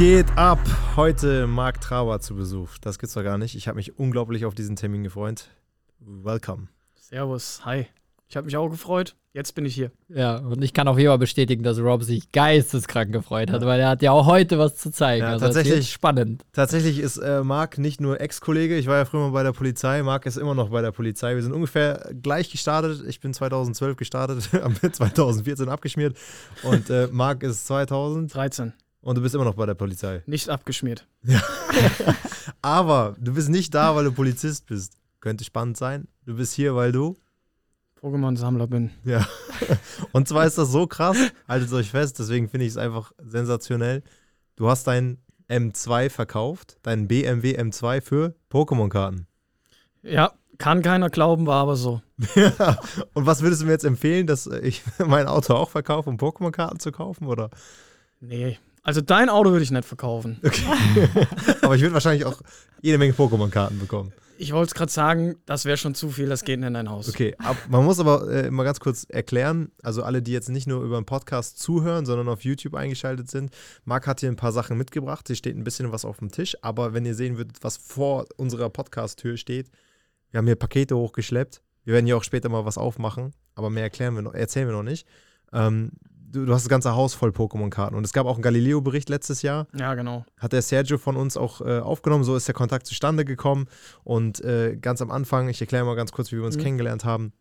geht ab? Heute Marc Traber zu Besuch. Das gibt's doch gar nicht. Ich habe mich unglaublich auf diesen Termin gefreut. Welcome. Servus, hi. Ich habe mich auch gefreut. Jetzt bin ich hier. Ja, und ich kann jeden Fall bestätigen, dass Rob sich geisteskrank gefreut hat, weil er hat ja auch heute was zu zeigen. Ja, also tatsächlich- spannend. Tatsächlich ist äh, Marc nicht nur Ex-Kollege. Ich war ja früher mal bei der Polizei. Marc ist immer noch bei der Polizei. Wir sind ungefähr gleich gestartet. Ich bin 2012 gestartet, haben 2014 abgeschmiert. Und äh, Marc ist 2000 13. und du bist immer noch bei der Polizei. Nicht abgeschmiert. Aber du bist nicht da, weil du Polizist bist. Könnte spannend sein. Du bist hier, weil du Pokémon-Sammler bin. Ja. Und zwar ist das so krass, haltet euch fest, deswegen finde ich es einfach sensationell. Du hast dein M2 verkauft, deinen BMW M2 für Pokémon-Karten. Ja, kann keiner glauben, war aber so. Ja. Und was würdest du mir jetzt empfehlen, dass ich mein Auto auch verkaufe, um Pokémon-Karten zu kaufen? Oder? Nee. Also dein Auto würde ich nicht verkaufen. Aber ich würde wahrscheinlich auch jede Menge Pokémon-Karten bekommen. Ich wollte es gerade sagen, das wäre schon zu viel, das geht nicht in dein Haus. Okay, ab, man muss aber äh, mal ganz kurz erklären, also alle, die jetzt nicht nur über den Podcast zuhören, sondern auf YouTube eingeschaltet sind, Marc hat hier ein paar Sachen mitgebracht, hier steht ein bisschen was auf dem Tisch, aber wenn ihr sehen würdet, was vor unserer Podcast-Tür steht, wir haben hier Pakete hochgeschleppt, wir werden hier auch später mal was aufmachen, aber mehr erklären wir noch, erzählen wir noch nicht. Ähm, du, du hast das ganze Haus voll Pokémon-Karten und es gab auch einen Galileo-Bericht letztes Jahr, Ja, genau. hat der Sergio von uns auch äh, aufgenommen. So ist der Kontakt zustande gekommen. Und äh, ganz am Anfang, ich erkläre mal ganz kurz, wie wir uns Mhm. kennengelernt haben,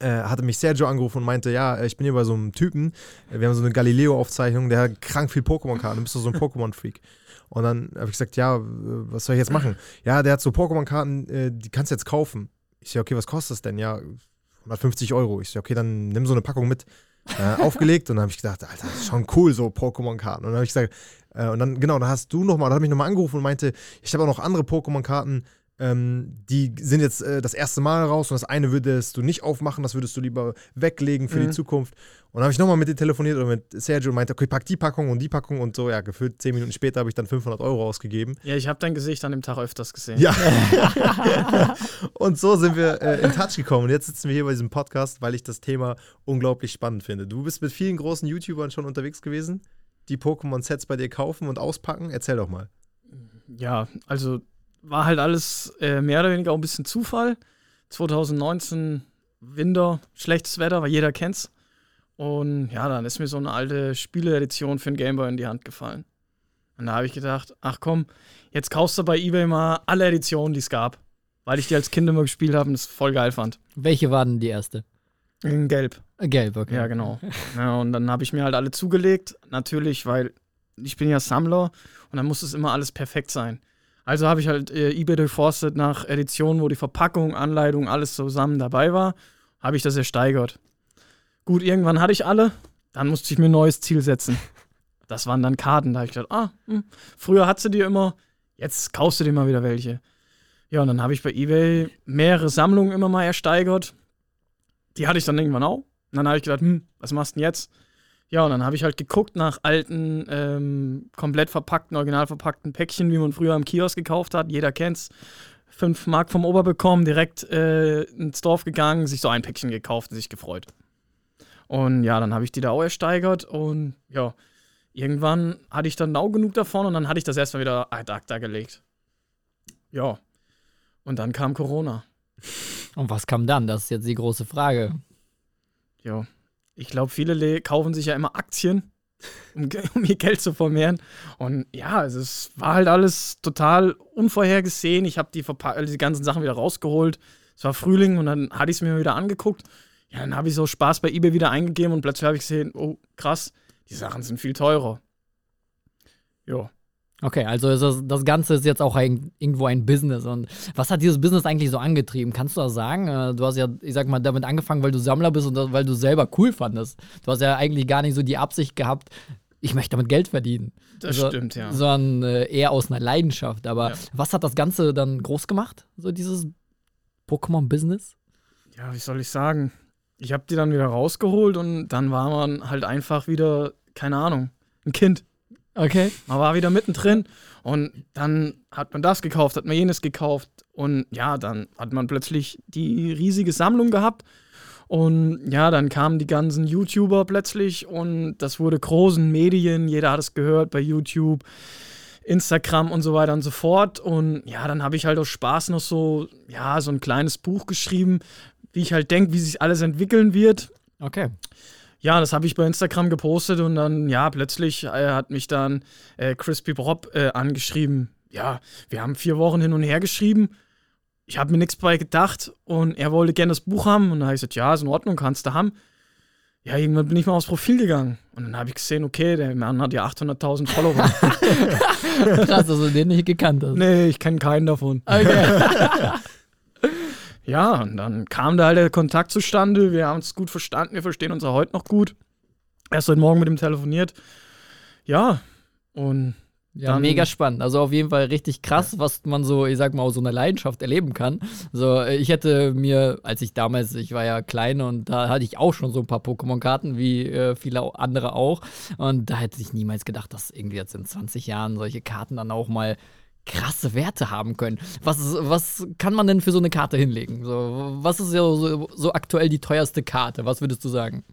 äh, hatte mich Sergio angerufen und meinte, ja, ich bin hier bei so einem Typen, wir haben so eine Galileo-Aufzeichnung, der hat krank viel Pokémon-Karten, du bist doch so ein Pokémon-Freak. Und dann habe ich gesagt, ja, was soll ich jetzt machen? Ja, der hat so Pokémon-Karten, äh, die kannst du jetzt kaufen. Ich sage, okay, was kostet das denn? Ja, 150 Euro. Ich sage, okay, dann nimm so eine Packung mit. Äh, aufgelegt und dann habe ich gedacht, Alter, das ist schon cool, so Pokémon-Karten. Und dann habe ich gesagt, äh, und dann, genau, dann hast du nochmal, dann habe ich nochmal angerufen und meinte, ich habe auch noch andere Pokémon-Karten, ähm, die sind jetzt äh, das erste Mal raus und das eine würdest du nicht aufmachen, das würdest du lieber weglegen für die Mhm. Zukunft. Und dann habe ich nochmal mit dir telefoniert oder mit Sergio und meinte, okay, pack die Packung und die Packung und so, ja, gefühlt zehn Minuten später habe ich dann 500 Euro ausgegeben. Ja, ich habe dein Gesicht an dem Tag öfters gesehen. Ja. und so sind wir äh, in Touch gekommen. Und jetzt sitzen wir hier bei diesem Podcast, weil ich das Thema unglaublich spannend finde. Du bist mit vielen großen YouTubern schon unterwegs gewesen, die Pokémon-Sets bei dir kaufen und auspacken. Erzähl doch mal. Ja, also war halt alles äh, mehr oder weniger auch ein bisschen Zufall. 2019 Winter, schlechtes Wetter, weil jeder kennt's. Und ja, dann ist mir so eine alte Spiele-Edition für den Gameboy in die Hand gefallen. Und da habe ich gedacht, ach komm, jetzt kaufst du bei eBay mal alle Editionen, die es gab. Weil ich die als Kind immer gespielt habe und es voll geil fand. Welche war denn die erste? In Gelb. Äh, Gelb, okay. Ja, genau. Ja, und dann habe ich mir halt alle zugelegt. Natürlich, weil ich bin ja Sammler und dann muss es immer alles perfekt sein. Also habe ich halt äh, eBay durchforstet nach Editionen, wo die Verpackung, Anleitung, alles zusammen dabei war. Habe ich das ersteigert. Gut, irgendwann hatte ich alle. Dann musste ich mir ein neues Ziel setzen. Das waren dann Karten. Da habe ich gedacht, ah, hm, früher hattest du dir immer, jetzt kaufst du dir mal wieder welche. Ja, und dann habe ich bei eBay mehrere Sammlungen immer mal ersteigert. Die hatte ich dann irgendwann auch. Und dann habe ich gedacht, hm, was machst du denn jetzt? Ja, und dann habe ich halt geguckt nach alten, ähm, komplett verpackten, original verpackten Päckchen, wie man früher im Kiosk gekauft hat. Jeder kennt's. Fünf Mark vom Ober bekommen, direkt äh, ins Dorf gegangen, sich so ein Päckchen gekauft und sich gefreut. Und ja, dann habe ich die da auch ersteigert und ja, irgendwann hatte ich dann auch genug davon und dann hatte ich das erstmal wieder ad acta gelegt. Ja. Und dann kam Corona. Und was kam dann? Das ist jetzt die große Frage. Ja, ich glaube, viele le- kaufen sich ja immer Aktien, um, um ihr Geld zu vermehren. Und ja, es war halt alles total unvorhergesehen. Ich habe die, die ganzen Sachen wieder rausgeholt. Es war Frühling und dann hatte ich es mir wieder angeguckt. Ja, dann habe ich so Spaß bei eBay wieder eingegeben und plötzlich habe ich gesehen, oh krass, die Sachen sind viel teurer. Ja. Okay, also das, das Ganze ist jetzt auch ein, irgendwo ein Business. Und was hat dieses Business eigentlich so angetrieben? Kannst du das sagen? Äh, Du hast ja, ich sag mal, damit angefangen, weil du Sammler bist und das, weil du selber cool fandest. Du hast ja eigentlich gar nicht so die Absicht gehabt, ich möchte damit Geld verdienen. Das So- stimmt, ja. Sondern äh, eher aus einer Leidenschaft. Aber Ja. was hat das Ganze dann groß gemacht? So dieses Pokémon-Business? ja, wie soll ich sagen? Ich habe die dann wieder rausgeholt und dann war man halt einfach wieder, keine Ahnung, ein Kind. Okay. Man war wieder mittendrin und dann hat man das gekauft, hat man jenes gekauft und ja, dann hat man plötzlich die riesige Sammlung gehabt Und ja, dann kamen die ganzen YouTuber plötzlich und das wurde großen Medien, jeder hat es gehört bei YouTube, Instagram und so weiter und so fort. Und ja, dann habe ich halt aus Spaß noch so, ja, so ein kleines Buch geschrieben, wie ich halt denke, wie sich alles entwickeln wird. Okay. Ja, das habe ich bei Instagram gepostet und dann, ja, plötzlich äh, hat mich dann äh, Crispy Bob äh, angeschrieben. Ja, wir haben vier Wochen hin und her geschrieben. Ich habe mir nichts bei gedacht und er wollte gerne das Buch haben und dann habe ich gesagt, ja, ist in Ordnung, kannst du haben. Ja, irgendwann bin ich mal aufs Profil gegangen und dann habe ich gesehen, okay, der Mann hat ja 800.000 Follower. Krass, dass du den nicht gekannt hast. nee, ich kenne keinen davon. Okay. Ja, und dann kam da halt der Kontakt zustande. Wir haben uns gut verstanden, wir verstehen uns auch heute noch gut. Erst heute Morgen mit ihm telefoniert. Ja, und Ja, Dann- mega spannend. Also auf jeden Fall richtig krass, was man so, ich sag mal, aus so einer Leidenschaft erleben kann. So, ich hätte mir, als ich damals, ich war ja klein und da hatte ich auch schon so ein paar Pokémon-Karten, wie äh, viele andere auch. Und da hätte ich niemals gedacht, dass irgendwie jetzt in 20 Jahren solche Karten dann auch mal krasse Werte haben können. Was, was kann man denn für so eine Karte hinlegen? So, was ist so, so, so aktuell die teuerste Karte? Was würdest du sagen?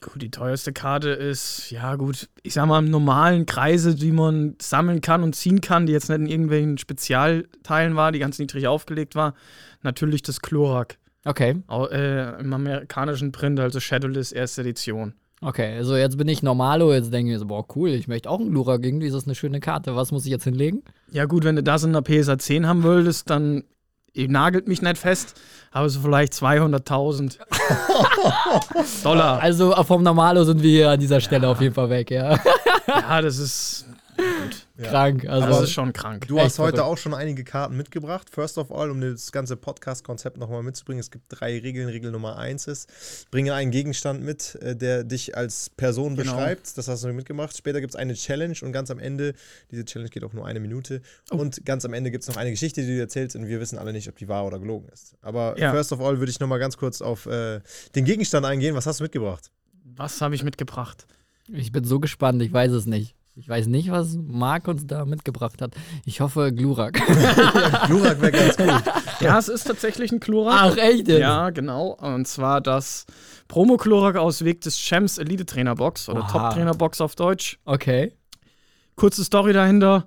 gut, die teuerste Karte ist, ja gut, ich sag mal, im normalen Kreise, die man sammeln kann und ziehen kann, die jetzt nicht in irgendwelchen Spezialteilen war, die ganz niedrig aufgelegt war, natürlich das Chlorak. Okay. Äh, Im amerikanischen Print, also Shadowless erste Edition. Okay, also jetzt bin ich Normalo, jetzt denke ich mir so, boah, cool, ich möchte auch einen Glurak, irgendwie ist das eine schöne Karte. Was muss ich jetzt hinlegen? Ja, gut, wenn du das in der PSA 10 haben wolltest, dann nagelt mich nicht fest, aber so vielleicht 200.000 Dollar. Also äh, vom Normalo sind wir hier an dieser Stelle auf jeden Fall weg, ja. Ja, das ist, Krank. Also das ist schon krank. Du Echt hast heute verrückt. auch schon einige Karten mitgebracht. First of all, um das ganze Podcast-Konzept nochmal mitzubringen, es gibt drei Regeln. Regel Nummer eins ist, bringe einen Gegenstand mit, äh, der dich als Person Genau. beschreibt. Das hast du mitgemacht. Später gibt es eine Challenge und ganz am Ende, diese Challenge geht auch nur eine Minute. Und ganz am Ende gibt es noch eine Geschichte, die du erzählst und wir wissen alle nicht, ob die wahr oder gelogen ist. Aber Ja. first of all würde ich nochmal ganz kurz auf äh, den Gegenstand eingehen. Was hast du mitgebracht? Was habe ich mitgebracht? ich bin so gespannt, ich weiß es nicht. Ich weiß nicht, was Marc uns da mitgebracht hat. Ich hoffe Glurak. Glurak wäre ganz gut. Ja, es ist tatsächlich ein Chlorak. Ach, echt? jetzt? Ja, genau. Und zwar das Promo-Chlorak aus Weg des Champs Elite-Trainer-Box oder Oha. Top-Trainer-Box auf Deutsch. Okay. Kurze Story dahinter.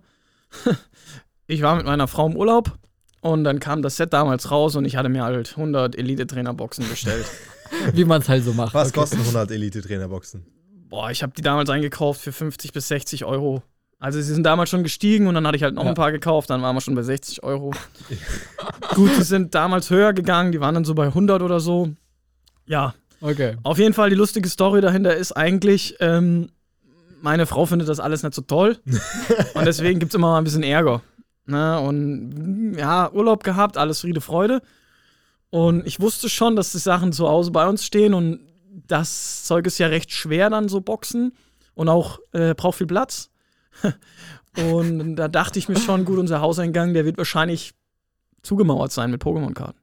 Ich war mit meiner Frau im Urlaub und dann kam das Set damals raus und ich hatte mir halt 100 Elite-Trainer-Boxen bestellt. Wie man es halt so macht. Was okay. kosten 100 Elite-Trainerboxen? Boah, ich habe die damals eingekauft für 50 bis 60 Euro. Also sie sind damals schon gestiegen und dann hatte ich halt noch Ja. ein paar gekauft, dann waren wir schon bei 60 Euro. Gut, die sind damals höher gegangen, die waren dann so bei 100 oder so. Ja, Okay. auf jeden Fall die lustige Story dahinter ist eigentlich, ähm, meine Frau findet das alles nicht so toll und deswegen gibt es immer mal ein bisschen Ärger. Ne? Und ja, Urlaub gehabt, alles Friede, Freude. Und ich wusste schon, dass die Sachen zu Hause bei uns stehen und das Zeug ist ja recht schwer dann so Boxen und auch äh, braucht viel Platz. und da dachte ich mir schon, gut, unser Hauseingang, der wird wahrscheinlich zugemauert sein mit Pokémon-Karten.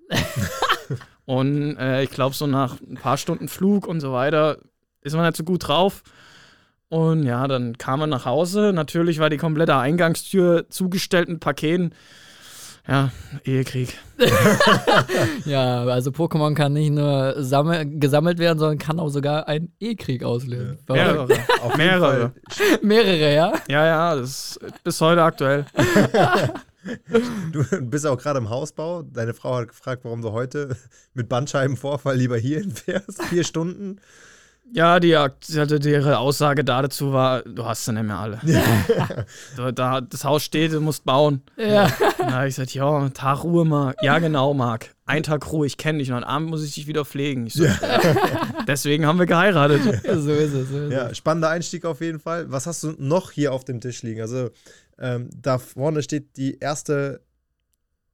und äh, ich glaube, so nach ein paar Stunden Flug und so weiter ist man nicht so gut drauf. Und ja, dann kam man nach Hause. Natürlich war die komplette Eingangstür zugestellt mit Paketen. Ja, Ehekrieg. Ja, also Pokémon kann nicht nur sammel gesammelt werden, sondern kann auch sogar einen E-Krieg auslösen. Verrückt. Mehrere. Auf Mehrere. Mehrere, ja? Ja, ja, das ist bis heute aktuell. Du bist auch gerade im Hausbau. Deine Frau hat gefragt, warum du heute mit Bandscheibenvorfall lieber hierhin fährst. Vier Stunden. Ja, die, die hatte ihre Aussage dazu war, du hast sie nicht mehr alle. du, da, das Haus steht, du musst bauen. Ja. Da habe ich gesagt, ja, Tag Ruhe, Marc. Ja, genau, Marc. Ein Tag Ruhe, ich kenne dich. Und am Abend muss ich dich wieder pflegen. Ich so, Deswegen haben wir geheiratet. so ist es. So ist. Ja, spannender Einstieg auf jeden Fall. Was hast du noch hier auf dem Tisch liegen? Also, ähm, da vorne steht die erste,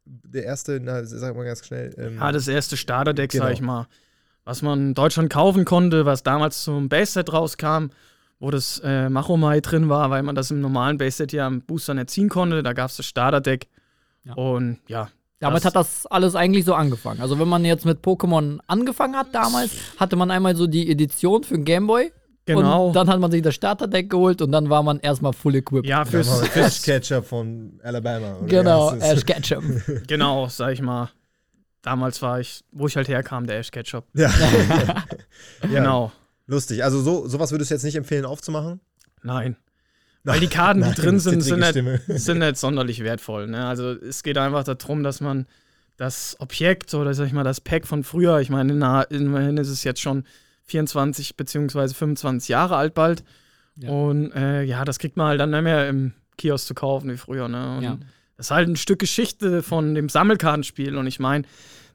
der erste, na, sag mal ganz schnell. Ähm, Ja, das erste Starterdeck, Genau. sag ich mal. Was man in Deutschland kaufen konnte, was damals zum Base-Set rauskam, wo das äh, Machomai drin war, weil man das im normalen Base-Set ja am Booster nicht ziehen konnte. Da gab es das Starterdeck. Ja. Und ja. Damit das- hat das alles eigentlich so angefangen. Also wenn man jetzt mit Pokémon angefangen hat damals, hatte man einmal so die Edition für den Gameboy. Genau. Und dann hat man sich das Starterdeck geholt und dann war man erstmal full equipped. ja, Fürs Fish Catcher von Alabama. oder Genau? Ash Ketchum. genau, sag ich mal. Damals war ich, wo ich halt herkam, der Ash Ketchup. Ja. ja. Genau. Lustig. Also so, sowas würdest du jetzt nicht empfehlen aufzumachen? Nein. Weil die Karten, die drin sind, sind nicht, Stimme. sind nicht sonderlich wertvoll. Ne? Also es geht einfach darum, dass man das Objekt oder sag ich mal das Pack von früher, ich meine, na, immerhin ist es jetzt schon 24 beziehungsweise 25 Jahre alt bald. Ja. Und äh, ja, das kriegt man halt dann nicht mehr im Kiosk zu kaufen wie früher. Ne? Und Ja. Das ist halt ein Stück Geschichte von dem Sammelkartenspiel. Und ich meine,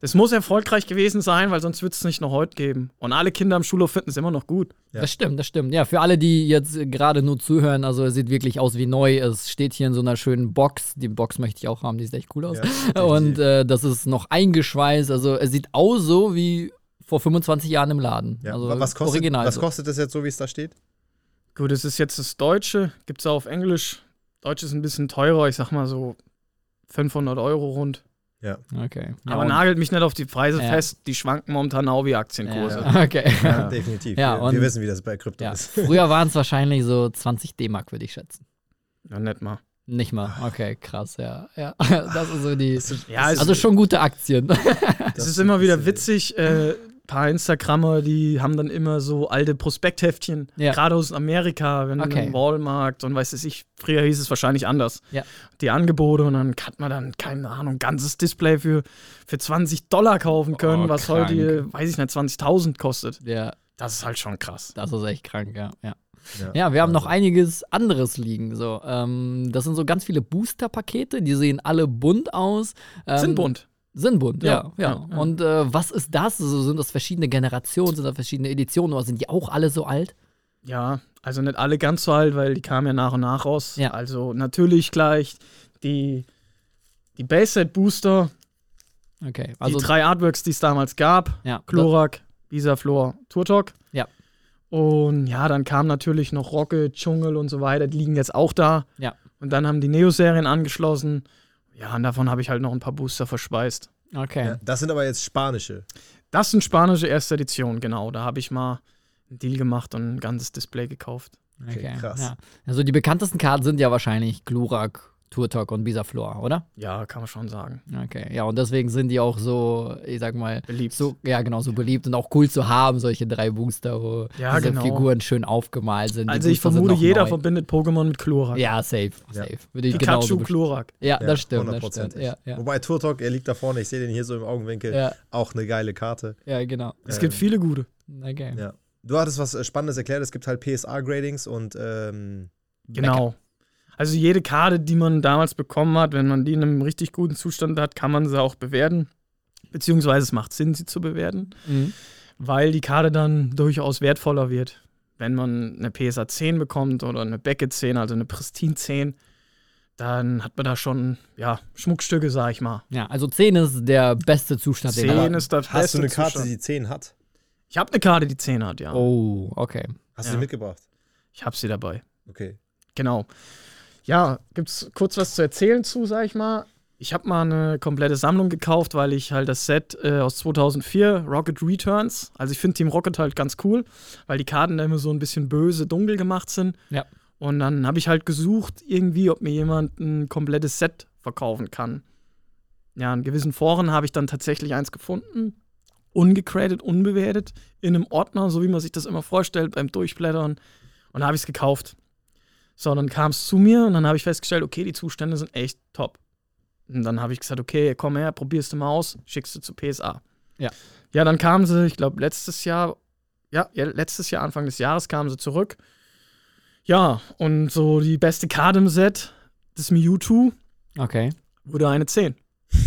das muss erfolgreich gewesen sein, weil sonst wird es nicht noch heute geben. Und alle Kinder im Schulhof finden es immer noch gut. Ja. Das stimmt, das stimmt. Ja, für alle, die jetzt gerade nur zuhören, also es sieht wirklich aus wie neu. Es steht hier in so einer schönen Box. Die Box möchte ich auch haben, die sieht echt cool aus. Ja, Und äh, das ist noch eingeschweißt. Also es sieht aus so wie vor 25 Jahren im Laden. Ja. Also was, kostet, original. was so. kostet das jetzt so, wie es da steht? Gut, es ist jetzt das Deutsche, gibt es auch auf Englisch. Deutsch ist ein bisschen teurer, ich sag mal so 500 Euro rund. Okay. Ja, Aber und- nagelt mich nicht auf die Preise Ja. fest, die schwanken momentan auch wie Aktienkurse. ja, okay. Ja. Definitiv. Ja, wir, und- wir wissen, wie das bei Krypto Ja. ist. Früher waren es wahrscheinlich so 20 D-Mark, würde ich schätzen. Ja, nicht mal. Nicht mal. Okay, krass, ja. ja. Das ist so die. Ja, es, Also schon gute Aktien. es ist immer wieder witzig. Äh, paar Instagrammer, die haben dann immer so alte Prospektheftchen, Ja. gerade aus Amerika, wenn Okay. im Walmart und weiß es ich, früher hieß es wahrscheinlich anders. Ja. Die Angebote und dann hat man dann, keine Ahnung, ganzes Display für, für 20 Dollar kaufen können, Oh, was krank. heute, weiß ich nicht, 20.000 kostet. ja, Das ist halt schon krass. das ist echt krank, ja. Ja, Ja, ja wir haben noch Wahnsinn. einiges anderes liegen. So. Ähm, das sind so ganz viele Booster-Pakete, die sehen alle bunt aus. Ähm, Sind bunt. Sind bunt, ja. Ja, ja. Und äh, was ist das? Also, sind das verschiedene Generationen, sind das verschiedene Editionen oder sind die auch alle so alt? Ja, also nicht alle ganz so alt, weil die kamen ja nach und nach raus. Ja. Also natürlich gleich die, die Base-Set Booster, Okay, also die drei Artworks, die es damals gab. ja, Chlorak, Visaflor, Turtok. Ja. Und ja, dann kam natürlich noch Rocket, Dschungel und so weiter. Die liegen jetzt auch da. Ja. Und dann haben die Neo-Serien angeschlossen. Ja, und davon habe ich halt noch ein paar Booster verspeist. okay. Ja, das sind aber jetzt spanische. Das sind spanische erste Edition, genau. Da habe ich mal einen Deal gemacht und ein ganzes Display gekauft. Okay, krass. Ja. Also die bekanntesten Karten sind ja wahrscheinlich Glurak, Turtok und Bisaflor, oder? Ja, kann man schon sagen. Okay, ja, und deswegen sind die auch so, ich sag mal, Beliebt. so, ja, genau, so beliebt und auch cool zu haben, solche drei Booster, wo Ja, diese genau. Figuren schön aufgemalt sind. Die Also ich Booster sind vermute, jeder neu. verbindet Pokémon mit Chlorak. Ja, safe, Ja. safe. Würde ich Pikachu, Chlorak. Ja, Ja, das stimmt, das stimmt. Ja, ja. Wobei Turtok, er liegt da vorne, ich sehe den hier so im Augenwinkel. Ja, Auch eine geile Karte. ja, genau. Es Ähm, gibt viele gute. Okay. Ja. Du hattest was äh, Spannendes erklärt, es gibt halt PSA-Gradings und ähm, Genau. Also jede Karte, die man damals bekommen hat, wenn man die in einem richtig guten Zustand hat, kann man sie auch bewerten. Beziehungsweise es macht Sinn, sie zu bewerten, Mhm. weil die Karte dann durchaus wertvoller wird. Wenn man eine PSA 10 bekommt oder eine Beckett 10, also eine Pristine 10, dann hat man da schon, ja, Schmuckstücke, sag ich mal. Ja, also 10 ist der beste Zustand, den 10 man ist das hast beste du eine Karte, Zustand. die 10 hat? Ich habe eine Karte, die 10 hat, ja. Oh, okay. Hast du Ja. die mitgebracht? Ich habe sie dabei. Okay. Genau. Ja, gibt's kurz was zu erzählen zu, sag ich mal. Ich habe mal eine komplette Sammlung gekauft, weil ich halt das Set äh, aus 2004, Rocket Returns, also ich finde Team Rocket halt ganz cool, weil die Karten da immer so ein bisschen böse, dunkel gemacht sind. Ja. Und dann habe ich halt gesucht, irgendwie, ob mir jemand ein komplettes Set verkaufen kann. Ja, in gewissen Foren habe ich dann tatsächlich eins gefunden, ungecradet, unbewertet, in einem Ordner, so wie man sich das immer vorstellt beim Durchblättern. Und da habe ich es gekauft. So, dann kam es zu mir und dann habe ich festgestellt, okay, die Zustände sind echt top. Und dann habe ich gesagt, okay, komm her, probierst du mal aus, schickst du zu PSA. Ja. Ja, dann kamen sie, ich glaube, letztes Jahr, ja, ja, letztes Jahr, Anfang des Jahres kamen sie zurück. Ja, und so die beste Karte im Set, das Mewtwo, Okay. wurde eine 10.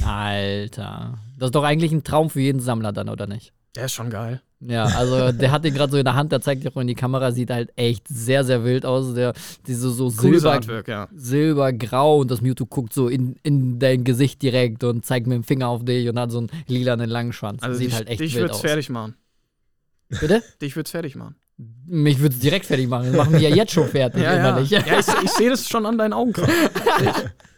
Alter. Das ist doch eigentlich ein Traum für jeden Sammler dann, oder nicht? Der ist schon geil. Ja, also der hat den gerade so in der Hand, der zeigt dir auch in die Kamera, sieht halt echt sehr, sehr wild aus. Der, diese so Cooles Silber, Artwork, ja. silbergrau und das Mewtwo guckt so in, in dein Gesicht direkt und zeigt mit dem Finger auf dich und hat so einen lilanen langen Schwanz. Also sieht dich, halt echt dich wild aus. fertig machen. Bitte? Dich wird's fertig machen. Mich würde es direkt fertig machen. Das machen wir ja jetzt schon fertig, Ja, ja. ja ich, ich sehe das schon an deinen Augen.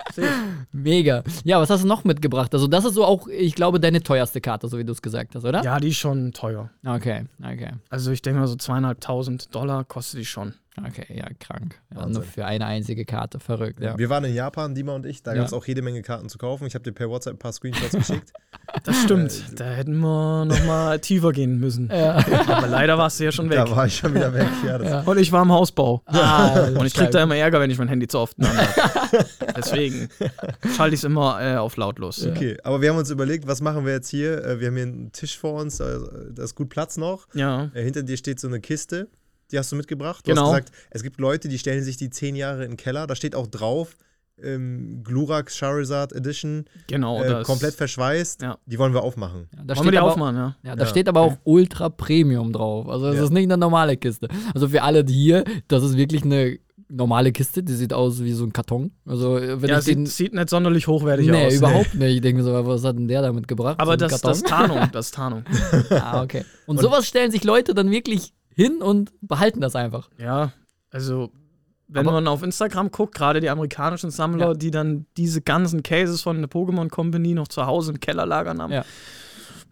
Mega. Ja, was hast du noch mitgebracht? Also, das ist so auch, ich glaube, deine teuerste Karte, so wie du es gesagt hast, oder? Ja, die ist schon teuer. Okay, okay. Also ich denke mal so zweieinhalbtausend Dollar kostet die schon. Okay, ja, krank. Ja, nur für eine einzige Karte. Verrückt, ja. Wir waren in Japan, Dima und ich, da Ja. gab es auch jede Menge Karten zu kaufen. Ich habe dir per WhatsApp ein paar Screenshots geschickt. Das stimmt. Da hätten wir nochmal tiefer gehen müssen. Aber leider warst du ja schon weg. Da war ich schon wieder weg. Ja, das Ja. Und ich war im Hausbau. Ah, Und ich krieg da immer Ärger, wenn ich mein Handy zu oft Hand habe. Deswegen schalte ich es immer äh, auf lautlos. Okay, aber wir haben uns überlegt, was machen wir jetzt hier? Äh, Wir haben hier einen Tisch vor uns, da ist gut Platz noch. Ja. Äh, Hinter dir steht so eine Kiste, die hast du mitgebracht. Du Genau. hast gesagt, es gibt Leute, die stellen sich die zehn Jahre in den Keller. Da steht auch drauf, ähm, Glurak Charizard Edition, Genau. äh, das komplett verschweißt. Ja. Die wollen wir aufmachen. Ja, da Wollen wir steht die aber, aufmachen, ja? Ja, da Ja. steht aber auch Ultra Premium drauf. Also es Ja. ist nicht eine normale Kiste. Also für alle die hier, das ist wirklich eine normale Kiste, die sieht aus wie so ein Karton. Also äh, wenn Ja, ich den. sieht, sieht nicht sonderlich hochwertig nee, aus. überhaupt nicht. Ich denke mir so, was hat denn der damit gebracht? Aber So das, das Karton? Tarnung, das Tarnung. ah, okay. Und, sowas stellen sich Leute dann wirklich hin und behalten das einfach. Ja, also wenn Aber- man auf Instagram guckt, gerade die amerikanischen Sammler, Ja. die dann diese ganzen Cases von der Pokémon Company noch zu Hause im Keller lagern haben, Ja.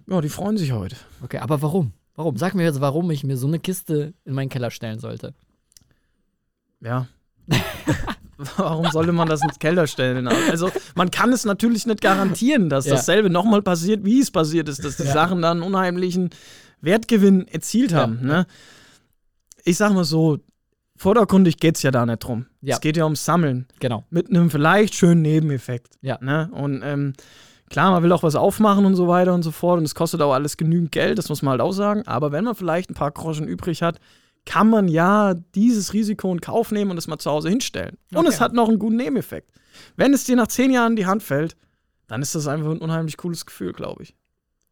ja, die freuen sich heute. Okay, aber warum? Warum? Sag mir jetzt, warum ich mir so eine Kiste in meinen Keller stellen sollte. Ja. Warum sollte man das ins Keller stellen? Also, man kann es natürlich nicht garantieren, dass Ja. dasselbe nochmal passiert, wie es passiert ist, dass die Ja. Sachen dann einen unheimlichen Wertgewinn erzielt Ja. haben. Ne? Ich sag mal so, vordergründig geht es ja da nicht drum. Ja. Es geht ja ums Sammeln. Genau. Mit einem vielleicht schönen Nebeneffekt. Ja. Ne? Und ähm, klar, man will auch was aufmachen und so weiter und so fort. Und es kostet auch alles genügend Geld, das muss man halt auch sagen. Aber wenn man vielleicht ein paar Groschen übrig hat, kann man ja dieses Risiko in Kauf nehmen und es mal zu Hause hinstellen. Und Okay. es hat noch einen guten Nebeneffekt. Wenn es dir nach zehn Jahren in die Hand fällt, dann ist das einfach ein unheimlich cooles Gefühl, glaube ich.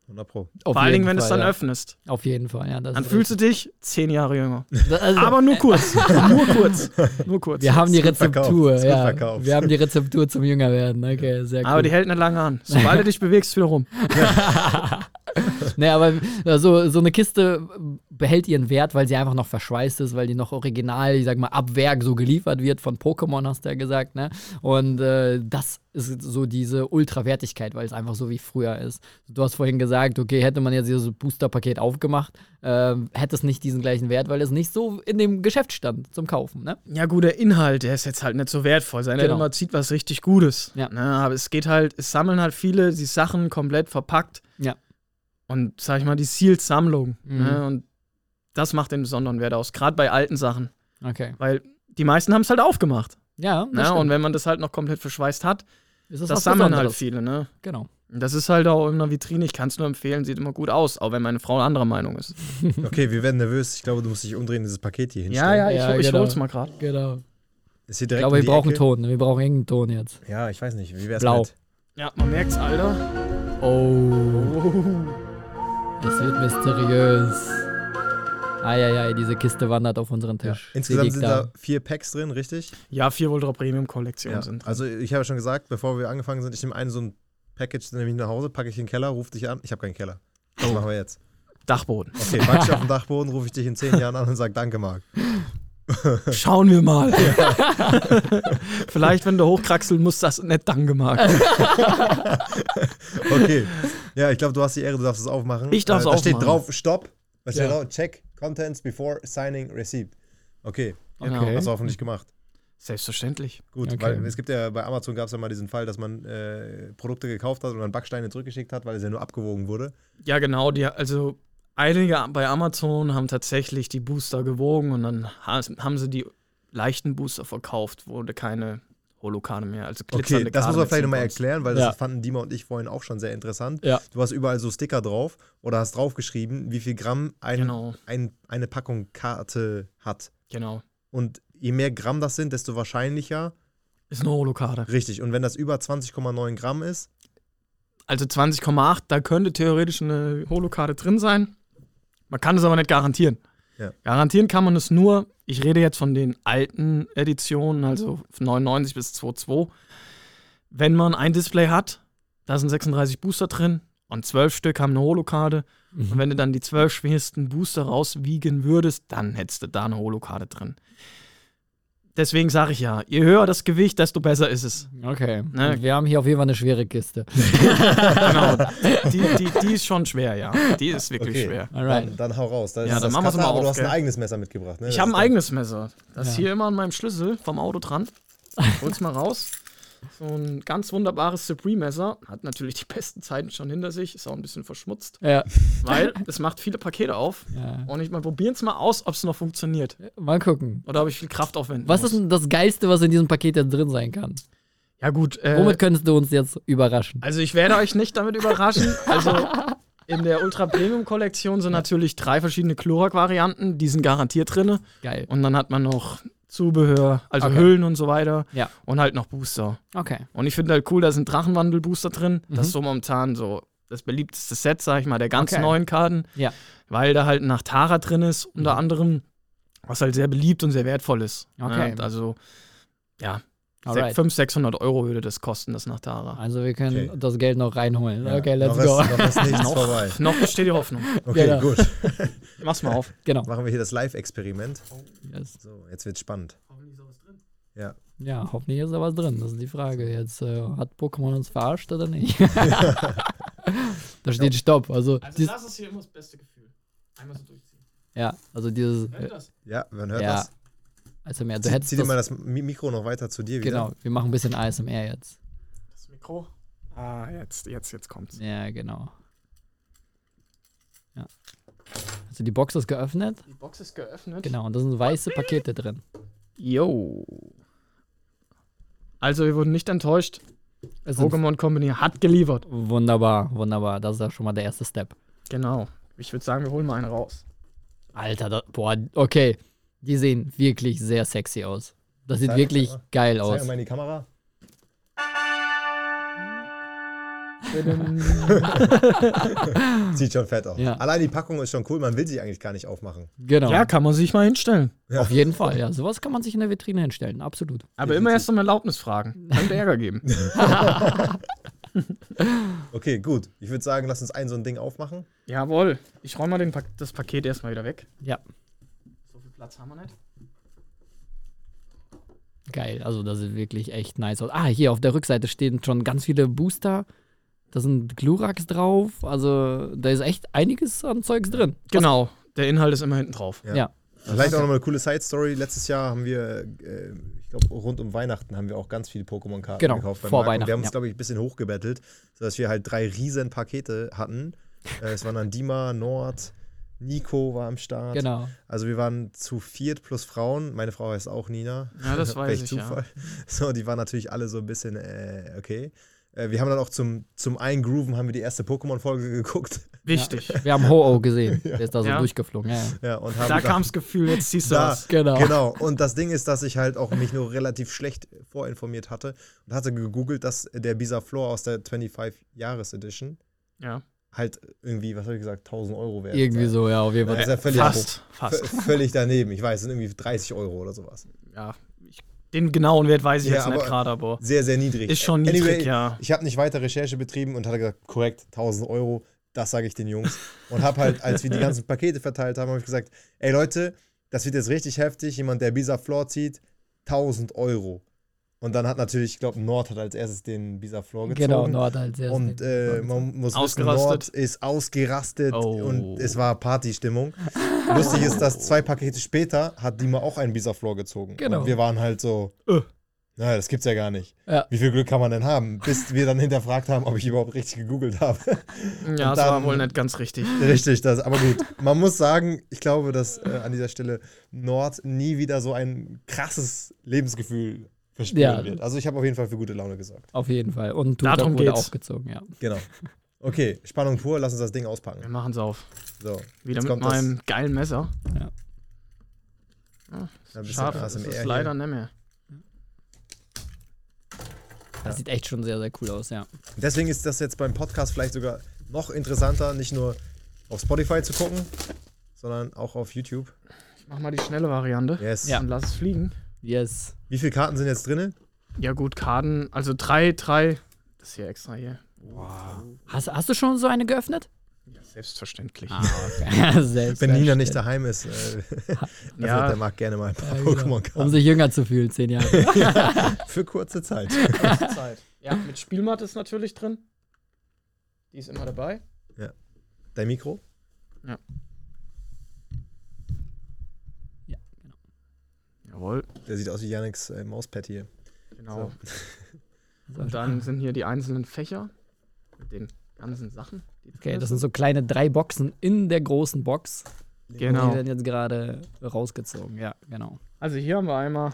100 Pro. Auf Vor allen Dingen, wenn du es dann ja. öffnest. Auf jeden Fall, ja. Das Dann fühlst du dich zehn Jahre jünger. also, Aber nur kurz. nur kurz. Nur kurz. Wir haben die Rezeptur, ja. verkauft. Wir haben die Rezeptur zum Jüngerwerden. Okay, sehr cool. Aber die hält nicht lange an. Sobald du dich bewegst, wieder rum. Nee, aber äh, so, so eine Kiste behält ihren Wert, weil sie einfach noch verschweißt ist, weil die noch original, ich sag mal, ab Werk so geliefert wird von Pokémon, hast du ja gesagt, ne? Und äh, das ist so diese Ultrawertigkeit, weil es einfach so wie früher ist. Du hast vorhin gesagt, okay, hätte man jetzt dieses Booster-Paket aufgemacht, äh, hätte es nicht diesen gleichen Wert, weil es nicht so in dem Geschäft stand zum Kaufen, ne? Ja, gut, der Inhalt, der ist jetzt halt nicht so wertvoll. Sein Genau. man zieht was richtig Gutes. Ja. Ne, aber es geht halt, es sammeln halt viele die Sachen komplett verpackt. Ja. Und sag ich mal, die Sealed-Sammlung. Mhm. Ne, und das macht den besonderen Wert aus, gerade bei alten Sachen. Okay. Weil die meisten haben es halt aufgemacht. Ja, das Ne? Und wenn man das halt noch komplett verschweißt hat, Ist das, was sammeln halt viele. Ne? Genau. Das ist halt auch in einer Vitrine, ich kann es nur empfehlen, sieht immer gut aus, auch wenn meine Frau eine andere Meinung ist. Okay, wir werden nervös. Ich glaube, du musst dich umdrehen, dieses Paket hier hinstellen. Ja, ja, ich, Ja, ich genau. hol's mal gerade. Genau. Ist hier Ich direkt glaube, um wir brauchen Ecke. Ton. Wir brauchen irgendeinen Ton jetzt. Ja, ich weiß nicht. Wie wär's Blau. mit? Ja, man merkt's, Alter. Oh. Es wird mysteriös. Eieiei, diese Kiste wandert auf unseren Ja. Tisch. Sie Insgesamt sind da vier Packs drin, richtig? Ja, vier Ultra Premium Kollektionen Ja. sind. Also ich habe ja schon gesagt, bevor wir angefangen sind, ich nehme einen so ein Package, dann nehme ich nach Hause, packe ich in den Keller, ruf dich an. Ich habe keinen Keller. Was Oh. machen wir jetzt? Dachboden. Okay, packe ich auf den Dachboden, rufe ich dich in zehn Jahren an und sage Danke, Marc. Schauen wir mal. Vielleicht, wenn du hochkraxeln musst, das nicht Danke mag. Okay. Ja, ich glaube, du hast die Ehre, du darfst es aufmachen. Ich darf's äh, Da steht aufmachen. drauf, Stopp. Was steht Ja. drauf? Check Contents before signing receipt. Okay, Genau. Okay. hast du hoffentlich gemacht. Selbstverständlich. Gut, Okay. weil es gibt ja bei Amazon gab es ja mal diesen Fall, dass man äh, Produkte gekauft hat und dann Backsteine zurückgeschickt hat, weil es ja nur abgewogen wurde. Ja, genau. Die, also einige bei Amazon haben tatsächlich die Booster gewogen und dann ha- haben sie die leichten Booster verkauft, wurde keine Holokarte mehr. Also Okay, glitzernde das muss man vielleicht nochmal erklären, weil Ja. das fanden Dima und ich vorhin auch schon sehr interessant. Ja. Du hast überall so Sticker drauf oder hast draufgeschrieben, wie viel Gramm ein, Genau, ein, eine Packung Karte hat. genau. Und je mehr Gramm das sind, desto wahrscheinlicher. Ist eine Holokarte. Richtig. Und wenn das über 20,9 Gramm ist, Also 20,8, da könnte theoretisch eine Holokarte drin sein. Man kann es aber nicht garantieren. Ja. Garantieren kann man es nur, ich rede jetzt von den alten Editionen, also von 99 bis 2.2. Wenn man ein Display hat, da sind 36 Booster drin und 12 Stück haben eine Holokarte. Und wenn du dann die 12 schwersten Booster rauswiegen würdest, dann hättest du da eine Holokarte drin. Deswegen sage ich ja, je höher das Gewicht, desto besser ist es. Okay. Ne? Wir haben hier auf jeden Fall eine schwere Kiste. Genau. Die, die, die ist schon schwer, ja. Die ist wirklich Okay. schwer. Alright. dann, dann hau raus. Da Ja, ist dann das machen wir's Cutter, mal aber auf, du hast ein eigenes Messer mitgebracht. Ne? Ich Das habe ein ist eigenes Messer. Das ist Ja. hier immer an meinem Schlüssel vom Auto dran. Hol's mal raus. So ein ganz wunderbares Supreme-Messer. Hat natürlich die besten Zeiten schon hinter sich. Ist auch ein bisschen verschmutzt. Ja. Weil es macht viele Pakete auf. ja. Und ich mal probieren es mal aus, ob es noch funktioniert. Mal gucken. Oder ob ich viel Kraft aufwenden Was muss. ist denn das Geilste, was in diesem Paket jetzt drin sein kann? Ja, gut. Äh, Womit könntest du uns jetzt überraschen? Also ich werde euch nicht damit überraschen. Also in der Ultra Premium Kollektion sind natürlich drei verschiedene Chlorak-Varianten, die sind garantiert drin. Geil. Und dann hat man noch Zubehör, also Okay. Hüllen und so weiter. Ja. Und halt noch Booster. Okay. Und ich finde halt cool, da ist ein Drachenwandel-Booster drin. Das Mhm. ist so momentan so das beliebteste Set, sag ich mal, der ganz Okay. neuen Karten. Ja. Weil da halt nach Tara drin ist, unter anderem, was halt sehr beliebt und sehr wertvoll ist. Okay. Ja, also, ja, Alright. 500, 600 Euro würde das kosten, das nach Tara. Also wir können Okay. das Geld noch reinholen. Ja, Okay, let's noch go. Ist, noch ist Noch, besteht die Hoffnung. Okay, Genau. gut. Mach's mal auf. Genau. Machen wir hier das Live-Experiment. Yes. So, jetzt wird's spannend. Ja. Ja, hoffentlich ist da was drin. Das ist die Frage. Jetzt äh, hat Pokémon uns verarscht oder nicht? da steht Stopp. Also, dies, das ist hier immer das beste Gefühl. Einmal so durchziehen. ja, also dieses äh, das? Ja, man hört Ja, das. ASMR. Du Zieh, hättest zieh dir das, mal das Mi- Mikro noch weiter zu dir wieder. Genau, wir machen ein bisschen ASMR jetzt. Das Mikro. Ah, jetzt, jetzt, jetzt kommt's. Ja, genau. Ja. Also die Box ist geöffnet. Die Box ist geöffnet. Genau, und da sind weiße Pakete drin. Yo. Also, wir wurden nicht enttäuscht. Es Pokémon Company hat geliefert. wunderbar, wunderbar. Das ist ja schon mal der erste Step. Genau. Ich würde sagen, wir holen mal einen raus. Alter, da, boah, okay. Die sehen wirklich sehr sexy aus. Das sieht Zeig- wirklich zeig geil Zeig aus. mal in die Kamera. Sieht schon fett aus. Ja. Allein die Packung ist schon cool, man will sie eigentlich gar nicht aufmachen. Genau. ja, kann man sich mal hinstellen. Ja. Auf jeden Fall, ja. Sowas kann man sich in der Vitrine hinstellen, absolut. Aber immer erst um Erlaubnis fragen. Könnte Ärger geben. Okay, gut. Ich würde sagen, lass uns ein so ein Ding aufmachen. Jawohl. Ich räume mal den pa das Paket erstmal wieder weg. Ja, So viel Platz haben wir nicht. geil. Also das sieht wirklich echt nice aus. Ah, hier auf der Rückseite stehen schon ganz viele Booster. Da sind Gluraks drauf. Also da ist echt einiges an Zeugs drin. Genau. Der Inhalt ist immer hinten drauf. Ja. Ja. Vielleicht auch nochmal eine coole Side-Story. Letztes Jahr haben wir, äh, ich glaube, rund um Weihnachten haben wir auch ganz viele Pokémon-Karten Genau, gekauft. beim vor Weihnachten, Wir haben uns, ja. glaube ich, ein bisschen hochgebettelt, sodass wir halt drei riesen Pakete hatten. äh, es waren dann Dima, Nord, Nico war am Start. Genau. Also wir waren zu viert plus Frauen. Meine Frau heißt auch Nina. Ja, das weiß Welch ich, Zufall. So, die waren natürlich alle so ein bisschen, äh, okay. Äh, wir haben dann auch zum, zum Eingrooven haben wir die erste Pokémon-Folge geguckt. Wichtig. Wir haben Ho-Oh gesehen. Der ist da so Ja. durchgeflogen. Ja, ja. Ja, und haben Da kam das Gefühl, jetzt siehst du Da. was. Genau. Genau. Und das Ding ist, dass ich halt auch mich nur relativ schlecht vorinformiert hatte und hatte gegoogelt, dass der Bizarre aus der 25-Jahres-Edition Ja. halt irgendwie, was habe ich gesagt, 1000 Euro wert. Irgendwie sei. so, ja, auf jeden Das Fall. ist ja völlig, Fast. Fast. völlig daneben. Ich weiß, es sind irgendwie 30 Euro oder sowas. Ja. Den genauen Wert weiß ich Ja, jetzt nicht gerade, aber Sehr, sehr niedrig. ist schon niedrig, Anyway, ja. Ich habe nicht weiter Recherche betrieben und hatte gesagt, korrekt, 1000 Euro, das sage ich den Jungs. Und habe halt, als wir die ganzen Pakete verteilt haben, habe ich gesagt, ey Leute, das wird jetzt richtig heftig. Jemand, der Bisa Floor zieht, 1000 Euro. Und dann hat natürlich, ich glaube, Nord hat als erstes den Bisa Floor gezogen. Genau, Nord als erstes. Und äh, man muss wissen. Nord ist ausgerastet Oh. und es war Partystimmung. Lustig ist, dass zwei Pakete später hat Dima auch einen Bisa Floor gezogen. Genau. Und wir waren halt so, Äh. naja, das gibt's ja gar nicht. Ja. Wie viel Glück kann man denn haben? Bis wir dann hinterfragt haben, ob ich überhaupt richtig gegoogelt habe. Ja, Und das war wohl nicht ganz richtig. richtig, das, aber gut. Man muss sagen, ich glaube, dass äh, an dieser Stelle Nord nie wieder so ein krasses Lebensgefühl verspüren Ja. wird. Also ich habe auf jeden Fall für gute Laune gesorgt. Auf jeden Fall. Und Tutor Darum wurde geht's. auch gezogen, ja. Genau. Okay, Spannung pur, lass uns das Ding Wir auspacken. machen's auf. So, Wieder mit kommt das- meinem geilen Messer. Ja. Ja, ein bisschen schade, das ist hier. leider nicht mehr. Das sieht echt schon sehr, sehr cool aus, ja. Deswegen ist das jetzt beim Podcast vielleicht sogar noch interessanter, nicht nur auf Spotify zu gucken, sondern auch auf YouTube. Ich mach mal die schnelle Variante Yes. Ja. und lass es fliegen. Yes. Wie viele Karten sind jetzt drin? Ja gut, Karten, also drei, drei. Das ist hier extra hier. Hast, hast du schon so eine geöffnet? Ja, selbstverständlich. Ah, okay. Selbst Wenn Nina nicht daheim ist, äh, also Ja. der mag gerne mal ein paar Ja, genau. Um Pokémon-Karten. sich jünger zu fühlen, zehn Jahre. Für kurze Zeit. Zeit. Ja, mit Spielmatte ist natürlich drin. Die ist immer dabei. Dein Mikro? Jawohl, Der sieht aus wie Yannicks äh, Mauspad hier. genau. Und dann sind hier die einzelnen Fächer mit den ganzen Sachen. Okay, das sind so kleine drei Boxen in der großen Box. Genau. Die werden jetzt gerade rausgezogen. Ja, genau. Also hier haben wir einmal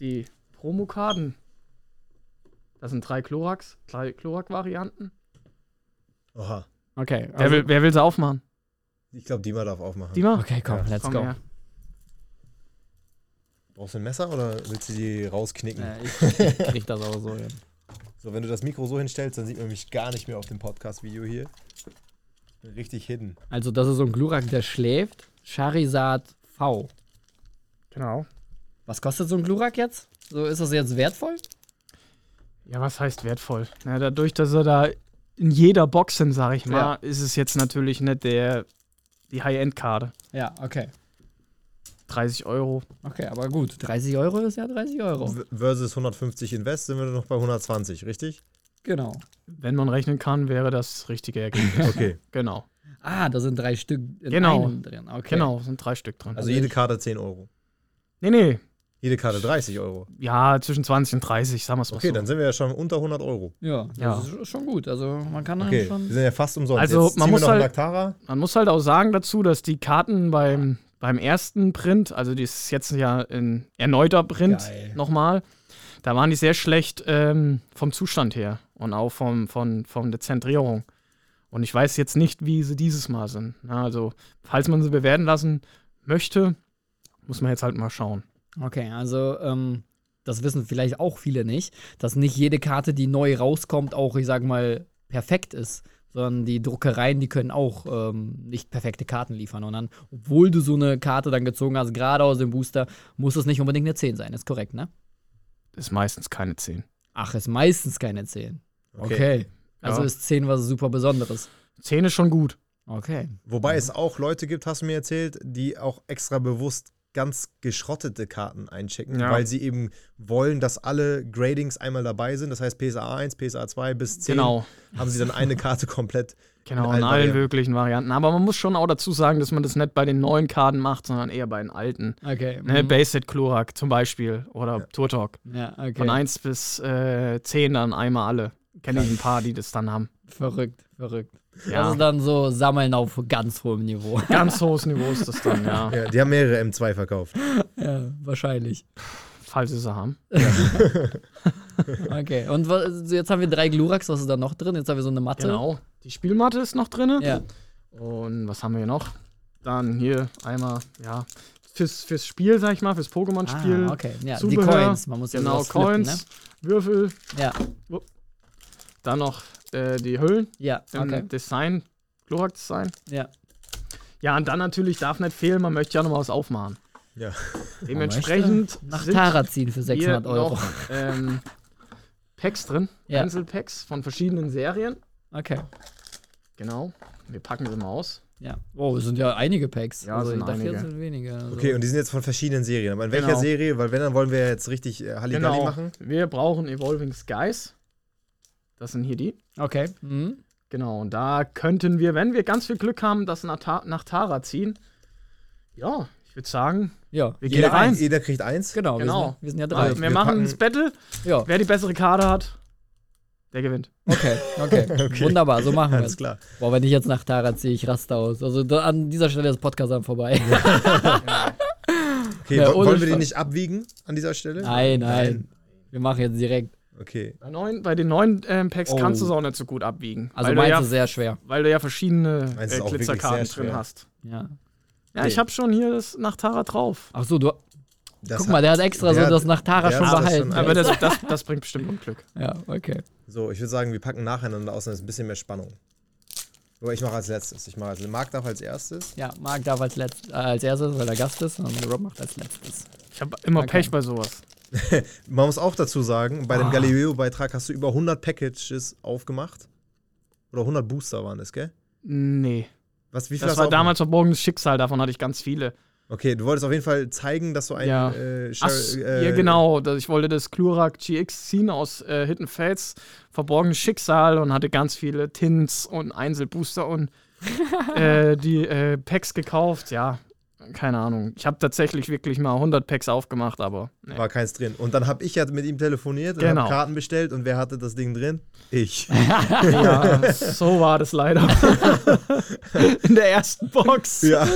die Promokarten. Das sind drei Chlorax, drei Chlorak-Varianten. Oha. Okay, Wer, will, wer will sie aufmachen? Ich glaube, Dima darf aufmachen. Die mal? okay, komm, Ja, let's Komm go. her. Brauchst du ein Messer oder willst du die rausknicken? Äh, ich krieg das auch so hin. So, wenn du das Mikro so hinstellst, dann sieht man mich gar nicht mehr auf dem Podcast-Video hier. Richtig hidden. Also, das ist so ein Glurak, der schläft. Charizard V. Genau. Was kostet so ein Glurak jetzt? So, ist das jetzt wertvoll? Ja, was heißt wertvoll? Na, dadurch, dass er da in jeder Box sind, sag ich mal, Ja. ist es jetzt natürlich nicht der, die High-End-Karte. Ja, okay. 30 Euro. Okay, aber gut. 30 Euro ist ja 30 Euro. Versus 150 Invest sind wir noch bei 120, richtig? Genau. Wenn man rechnen kann, wäre das richtige Ergebnis. Okay. genau. Ah, da sind drei Stück in Genau. einem drin. Okay. Genau, sind drei Stück drin. Also jede Karte 10 Euro. nee, nee. Jede Karte 30 Euro. Ja, zwischen 20 und 30, sagen wir es mal Okay, so. dann sind wir ja schon unter 100 Euro. Ja, das Ja. ist schon gut. Also, man kann dann Okay, schon. wir sind ja fast umsonst. Also, Jetzt man muss wir noch halt-. Man muss halt auch sagen dazu, dass die Karten beim, beim ersten Print, also das ist jetzt ja ein erneuter Print Geil. nochmal, da waren die sehr schlecht ähm, vom Zustand her und auch vom, von, von der Zentrierung. Und ich weiß jetzt nicht, wie sie dieses Mal sind. Na, also, falls man sie bewerten lassen möchte, muss man jetzt halt mal schauen. Okay, also ähm, das wissen vielleicht auch viele nicht, dass nicht jede Karte, die neu rauskommt, auch, ich sag mal, perfekt ist. Sondern die Druckereien, die können auch ähm, nicht perfekte Karten liefern. Und dann, obwohl du so eine Karte dann gezogen hast, gerade aus dem Booster, muss es nicht unbedingt eine 10 sein. Ist korrekt, ne? Ist meistens keine 10. Ach, ist meistens keine 10. Okay. Also Ja. ist 10 was super Besonderes. 10 ist schon gut. Okay. Wobei es auch Leute gibt, hast du mir erzählt, die auch extra bewusst ganz geschrottete Karten einchecken, Ja. weil sie eben wollen, dass alle Gradings einmal dabei sind. Das heißt PSA 1, PSA 2 bis 10 Genau. haben sie dann eine Karte komplett. Genau, allen in allen Varianten. möglichen Varianten. Aber man muss schon auch dazu sagen, dass man das nicht bei den neuen Karten macht, sondern eher bei den alten. Okay. Ne, mhm. Basic Chlorak zum Beispiel oder Ja. Turtok. ja, okay. Von 1 bis äh, 10 dann einmal alle. Kenne ich ein paar, die das dann haben. Verrückt, verrückt. Ja. Das ist dann so Sammeln auf ganz hohem Niveau. Ganz hohes Niveau ist das dann, ja. Ja, die haben mehrere M2 verkauft. ja, wahrscheinlich. Falls sie sie haben. Okay, und was, jetzt haben wir drei Gluraks, was ist da noch drin? Jetzt haben wir so eine Matte. Genau. Die Spielmatte ist noch drin. Ja, Und was haben wir hier noch? Dann hier einmal, ja, fürs, fürs Spiel, sag ich mal, fürs Pokémon-Spiel. ah, okay. Ja, die Zubehör, Coins. Man muss ja Genau, sowas flippen, Coins, Würfel, Ne? Ja, dann noch äh, die Hüllen ja, im okay. Design, Chlorak-Design. Ja. Ja, und dann natürlich darf nicht fehlen, man möchte ja noch mal was aufmachen. Ja. Dementsprechend Nach Tara ziehen für hier 600 Euro. noch ähm, Packs drin, Ja. Einzelpacks von verschiedenen Serien. Okay. Genau. Wir packen sie mal aus. Ja. Oh, es sind ja einige Packs. Ja, also sind ich dachte, einige. sind wenige. Also. Okay, und die sind jetzt von verschiedenen Serien. Aber in welcher Genau. Serie? Weil wenn, dann wollen wir ja jetzt richtig äh, Halligalli Genau. machen. Wir brauchen Evolving Skies. Das sind hier die. Okay. Mhm. Genau, und da könnten wir, wenn wir ganz viel Glück haben, das nach, Ta nach Tara ziehen. Ja, ich würde sagen, Ja, wir gehen Jeder, rein. jeder kriegt eins. genau. Wir, Genau. sind, wir sind ja Wir, drei. Also, wir wir machen packen- das Battle. Ja, Wer die bessere Karte hat, der gewinnt. okay, okay. Wunderbar, so machen wir es. klar. Boah, wenn ich jetzt nach Tara ziehe, ich raste aus. Also da, an dieser Stelle ist Podcast dann vorbei. Okay, Ja, wollen wir die Spaß. nicht abwiegen an dieser Stelle? Nein, nein. Wir machen jetzt direkt. Okay. Bei, neuen, bei den neuen ähm, Packs Oh. kannst du es auch nicht so gut abwiegen. Also weil, du meins ja, ist sehr schwer. weil du ja verschiedene äh, Glitzerkarten drin hast. Ja. Ja, Okay. ich habe schon hier das nach Tara drauf. Ach so, du. Das guck mal, der hat extra der so hat- das nach Tara der schon hat das behalten. schon- Aber das, das, das bringt bestimmt Unglück. ja, okay. So, ich würde sagen, wir packen nacheinander aus, dann ist ein bisschen mehr Spannung. Aber ich mache als letztes. Ich mache als Marc darf als erstes. Ja, Marc darf als, letzt, äh, als erstes, weil er Gast ist, und Rob macht als letztes. Ich habe immer. Pech bei sowas. Man muss auch dazu sagen, bei dem Ah. Galileo-Beitrag hast du über 100 Packages aufgemacht. Oder 100 Booster waren es, gell? Nee. Was, wie viel Das war damals verborgenes Schicksal, davon hatte ich ganz viele. Okay, du wolltest auf jeden Fall zeigen, dass du einen Ja. äh, Ach, äh, ja, genau. Das- Ich wollte das Klurak GX ziehen aus äh, Hidden Fates, verborgenes Schicksal und hatte ganz viele Tints und Einzelbooster und äh, die äh, Packs gekauft. Ja, keine Ahnung. Ich habe tatsächlich wirklich mal 100 Packs aufgemacht, aber nee. War keins drin. Und dann habe ich ja mit ihm telefoniert und Genau. habe Karten bestellt. Und wer hatte das Ding drin? Ich. ja, so war das leider. In der ersten Box. ja,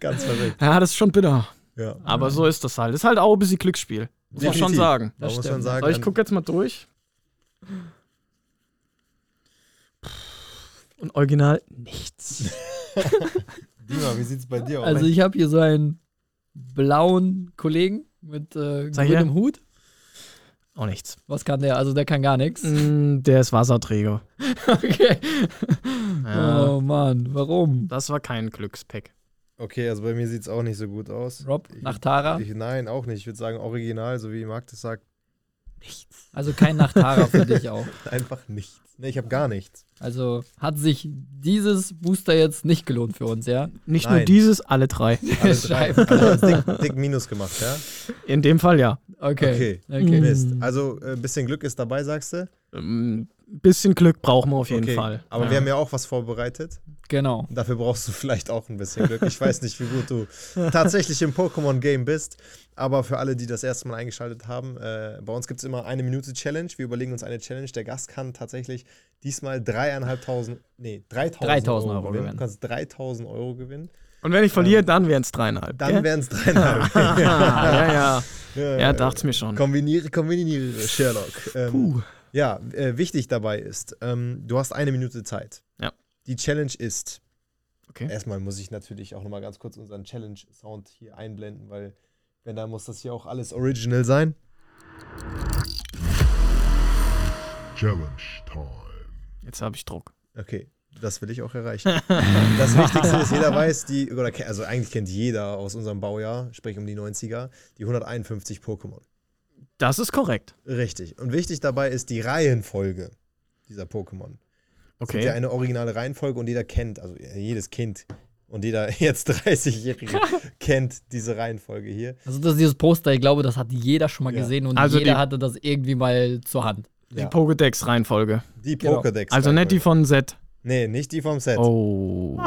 ganz verrückt. Ja, das ist schon bitter. Ja. Aber so ist das halt. Das ist halt auch ein bisschen Glücksspiel. Muss man schon sagen. Da muss man sagen, So, ich gucke jetzt mal durch. Und original nichts. Dima, wie sieht's bei dir aus? Also ich habe hier so einen blauen Kollegen mit äh, grünem Hut. Auch nichts. Was kann der? Also der kann gar nichts. Mm, Der ist Wasserträger. Okay. Ja. Oh Mann, warum? Das war kein Glückspack. okay, also bei mir sieht's auch nicht so gut aus. Rob, Ich- nach Tara. Ich, nein, auch nicht. Ich würde sagen, original, so wie Marc das sagt, Nichts. Also kein nach Tara für dich auch. einfach nichts. Nee, ich habe gar nichts. Also hat sich dieses Booster jetzt nicht gelohnt für uns, ja? Nicht nur Nein. dieses, alle drei. Alle drei. Scheiße. Also dick, dick Minus gemacht, ja? In dem Fall ja. Okay. Okay. okay. Mist. Also ein äh, bisschen Glück ist dabei, sagst du? Ein bisschen Glück brauchen wir auf jeden okay. Fall. Aber ja. wir haben ja auch was vorbereitet. Genau. Dafür brauchst du vielleicht auch ein bisschen Glück. Ich weiß nicht, wie gut du tatsächlich im Pokémon-Game bist. Aber für alle, die das erste Mal eingeschaltet haben, äh, bei uns gibt es immer eine Minute Challenge. Wir überlegen uns eine Challenge. Der Gast kann tatsächlich diesmal dreieinhalbtausend, nee, 3000 3000 Euro, Euro gewinnen. Du kannst 3000 Euro gewinnen. Und wenn ich verliere, dann wären es dreieinhalb. Dann wären es dreieinhalb. ja, ja, ja. ja, Ja, dacht's mir schon. Kombiniere, kombiniere, Sherlock. Ähm, Puh. Ja, äh, wichtig dabei ist, ähm, du hast eine Minute Zeit. Ja. Die Challenge ist, Okay. erstmal muss ich natürlich auch nochmal ganz kurz unseren Challenge-Sound hier einblenden, weil wenn da muss das hier auch alles original sein. Challenge Time. Jetzt habe ich Druck. Okay, das will ich auch erreichen. das Wichtigste ist, jeder weiß, die, oder also eigentlich kennt jeder aus unserem Baujahr, sprich um die 90er, die 151 Pokémon. Das ist korrekt. Richtig. Und wichtig dabei ist die Reihenfolge dieser Pokémon. Es gibt ja Okay. eine originale Reihenfolge und jeder kennt, also jedes Kind und jeder jetzt 30-Jährige kennt diese Reihenfolge hier. Also das ist dieses Poster, ich glaube, das hat jeder schon mal Ja. gesehen und Also jeder die- hatte das irgendwie mal zur Hand. Die Ja. Pokédex-Reihenfolge. Die Genau. Pokédex. Also nicht die von Z. Nee, nicht die vom Set. Oh.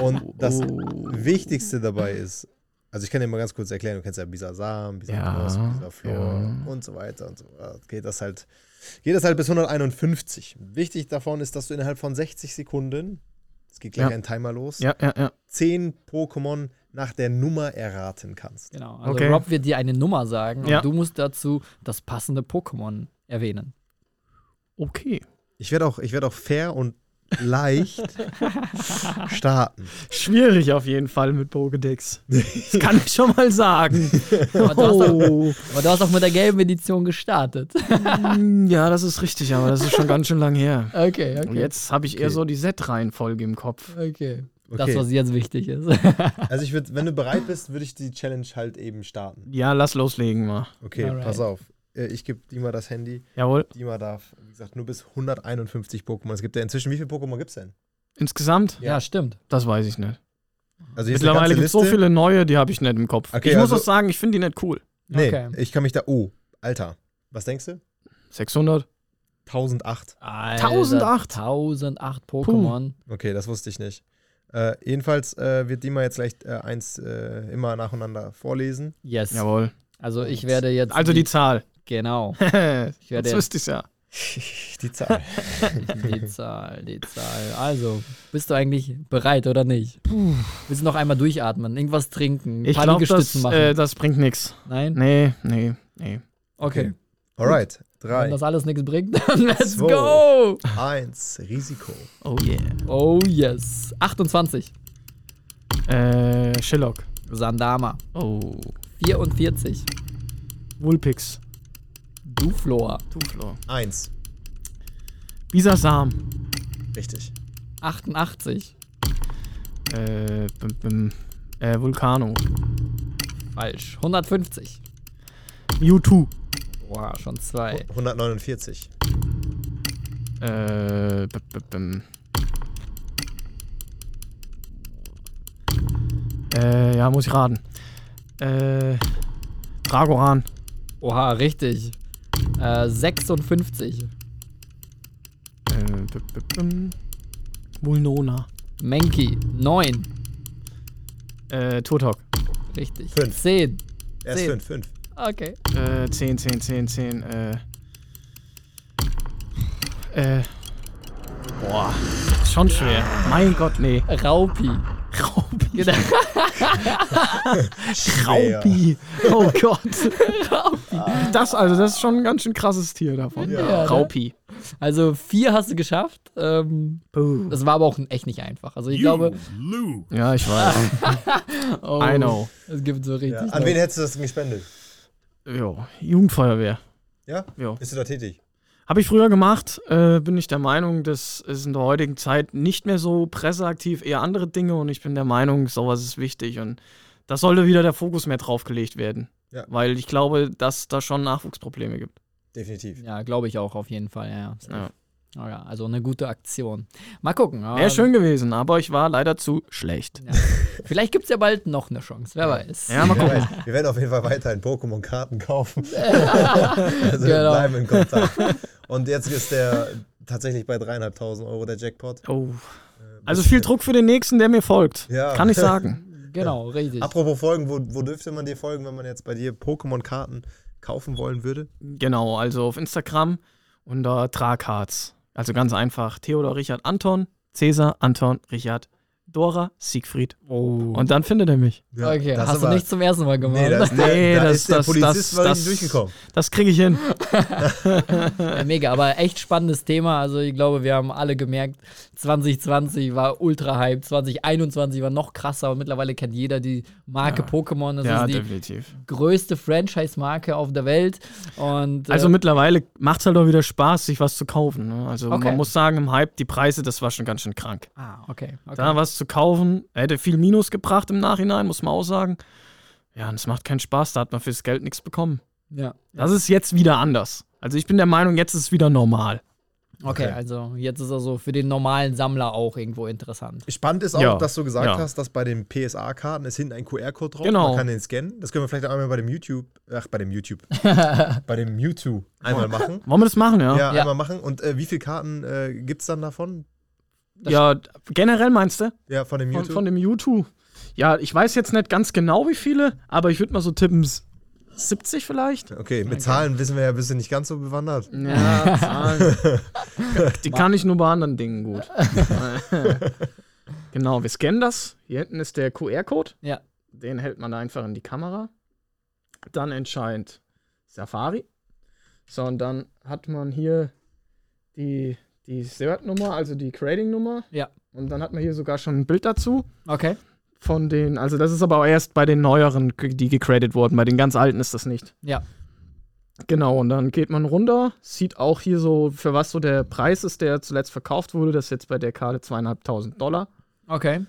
Und das Oh. Wichtigste dabei ist, also ich kann dir mal ganz kurz erklären, du kennst ja Bisasam, Bisaknos, Ja, Bisaflor ja. und so weiter und so weiter. Geht das halt, geht das halt bis 151. Wichtig davon ist, dass du innerhalb von 60 Sekunden, es geht gleich Ja. ein Timer los, Ja, ja, ja. 10 Pokémon nach der Nummer erraten kannst. Genau. Also Okay. Rob wird dir eine Nummer sagen Ja. und du musst dazu das passende Pokémon erwähnen. Okay. Ich werde auch, ich werd auch fair und leicht starten. Schwierig auf jeden Fall mit Pokédex. Das kann ich schon mal sagen. Aber du, hast auch, Oh. aber du hast auch mit der gelben Edition gestartet. Mm, Ja, das ist richtig, aber das ist schon ganz schön lang her. Okay, Und okay. jetzt habe ich eher Okay. so die Z-Reihenfolge im Kopf. Okay. Das, Okay. was jetzt wichtig ist. Also ich würde, wenn du bereit bist, würde ich die Challenge halt eben starten. Ja, lass loslegen mal. Okay, Alright. pass auf. Äh, Ich gebe Dima das Handy. Jawohl. Dima darf, wie gesagt, nur bis 151 Pokémon. Es gibt ja inzwischen, wie viele Pokémon gibt es denn? Insgesamt? ja. stimmt. Das weiß ich nicht. Also Mittlerweile gibt es so viele neue, die habe ich nicht im Kopf. Okay, ich muss also- auch sagen, ich finde die nicht cool. Nee, Okay. ich kann mich da. Oh, Alter. Was denkst du? 600? 1008. Alter, 1008. 1008 Pokémon. Okay, das wusste ich nicht. Äh, jedenfalls äh, wird Dima jetzt gleich äh, eins äh, immer nacheinander vorlesen. Yes. Jawohl. Also ich werde jetzt. Also die Zahl. Genau. ich werde Jetzt wüsste ich ja. Die Zahl. Die Zahl, die Zahl. Also, bist du eigentlich bereit oder nicht? Willst du noch einmal durchatmen? Irgendwas trinken? Ich paar glaube, das, Liegestützen machen? äh, das bringt nichts. Nein? Nee, nee, nee. Okay. Alright. Wenn Drei, das alles nichts bringt, dann let's Zwei. go! eins, Risiko. Oh yeah. Oh yes. 28. Äh, Shillock. Sandama. Oh. 44. Wulpix. Duflor. Tuflor. Eins. Bisasam. Richtig. 88. Äh, bim, bim. Äh, Vulcano. Falsch. 150. Mewtwo. Boah, schon zwei. 149. Äh, bim, bim, bim. Äh, ja, muss ich raten. Äh, Dragoran. Oha, richtig. Äh, 56. Äh, bim, bim, bim. Mulnona. Menki. 9. Äh, Turtok. Richtig. Fünf. Zehn. Erst Zehn. fünf, fünf. Okay. Äh, 10, 10, 10, 10, äh. Äh. Boah. Schon schwer. Mein Gott, nee. Raupi. Raupi. Genau. Raupi. Oh Gott. Das, also, das ist schon ein ganz schön krasses Tier davon. Ja, ne? Raupi. Also vier hast du geschafft. Ähm, das war aber auch echt nicht einfach. Also ich glaube, Lou. Ja, ich weiß. oh, I know. Es gibt so richtig. Ja. An wen hättest du das gespendet? Jo, Jugendfeuerwehr. Ja? Jo. Bist du da tätig? Habe ich früher gemacht, äh, bin ich der Meinung, das ist in der heutigen Zeit nicht mehr so presseaktiv, eher andere Dinge und ich bin der Meinung, sowas ist wichtig und da sollte wieder der Fokus mehr drauf gelegt werden. Ja. Weil ich glaube, dass da schon Nachwuchsprobleme gibt. Definitiv. Ja, glaube ich auch auf jeden Fall. Ja. Ja. Oh ja, also eine gute Aktion. Mal gucken. Wäre schön gewesen, aber ich war leider zu schlecht. Ja. Vielleicht gibt es ja bald noch eine Chance, wer weiß. Ja, mal gucken. wir werden auf jeden Fall weiterhin Pokémon-Karten kaufen. also wir Genau. bleiben in Kontakt. Und jetzt ist der tatsächlich bei dreieinhalbtausend Euro der Jackpot. Oh. Also viel Druck für den nächsten, der mir folgt. Ja. Kann ich sagen. Genau, richtig. Apropos Folgen, wo, wo dürfte man dir folgen, wenn man jetzt bei dir Pokémon-Karten kaufen wollen würde? Genau, also auf Instagram unter Tragharz. Also ganz einfach. Theodor, Richard, Anton, Cäsar, Anton, Richard, Dora, Siegfried. Oh. Und dann findet er mich. okay, das hast du nicht zum ersten Mal gemacht. Nee, da ist der, Nee, da das- ist der das- Polizist das- das- durchgekommen. Das kriege ich hin. Ja, mega, aber echt spannendes Thema. Also ich glaube, wir haben alle gemerkt, 2020 war ultra hype, 2021 war noch krasser und mittlerweile kennt jeder die Marke Ja. Pokémon. Das ja, ist die definitiv. größte Franchise-Marke auf der Welt. Und, äh, Also mittlerweile macht es halt auch wieder Spaß, sich was zu kaufen. Ne? Also Okay. man muss sagen, im Hype, die Preise, das war schon ganz schön krank. Ah, okay. okay. Da was zu kaufen, hätte viel Minus gebracht im Nachhinein, muss man auch sagen. Ja, und es macht keinen Spaß, da hat man fürs Geld nichts bekommen. ja. Das ist jetzt wieder anders. Also ich bin der Meinung, jetzt ist es wieder normal. Okay, Okay. also jetzt ist er so für den normalen Sammler auch irgendwo interessant. Spannend ist auch, Ja. dass du gesagt Ja. hast, dass bei den PSA-Karten ist hinten ein QR-Code drauf. Genau. Man kann den scannen. Das können wir vielleicht einmal bei dem YouTube, ach, bei dem YouTube, bei dem Mewtwo einmal machen. Wollen wir das machen, ja? Ja, Ja. einmal machen. Und äh, wie viele Karten äh, gibt es dann davon? Ja, generell meinst du? Ja, von dem Von, Mewtwo? von dem Mewtwo. Ja, ich weiß jetzt nicht ganz genau, wie viele, aber ich würde mal so tippen, s- 70 vielleicht? okay, mit Zahlen wissen wir ja, bist du nicht ganz so bewandert. Ja, Zahlen. Die kann ich nur bei anderen Dingen gut. genau, wir scannen das. Hier hinten ist der QR-Code. Ja. Den hält man einfach in die Kamera. Dann entscheidet Safari. So, und dann hat man hier die, die Cert-Nummer, also die Creating-Nummer. Ja. Und dann hat man hier sogar schon ein Bild dazu. Okay. Von den, also das ist aber auch erst bei den neueren, die gecradet wurden. Bei den ganz alten ist das nicht. Ja. Genau, und dann geht man runter, sieht auch hier so, für was so der Preis ist, der zuletzt verkauft wurde. Das ist jetzt bei der Karte zweieinhalbtausend Dollar. Okay.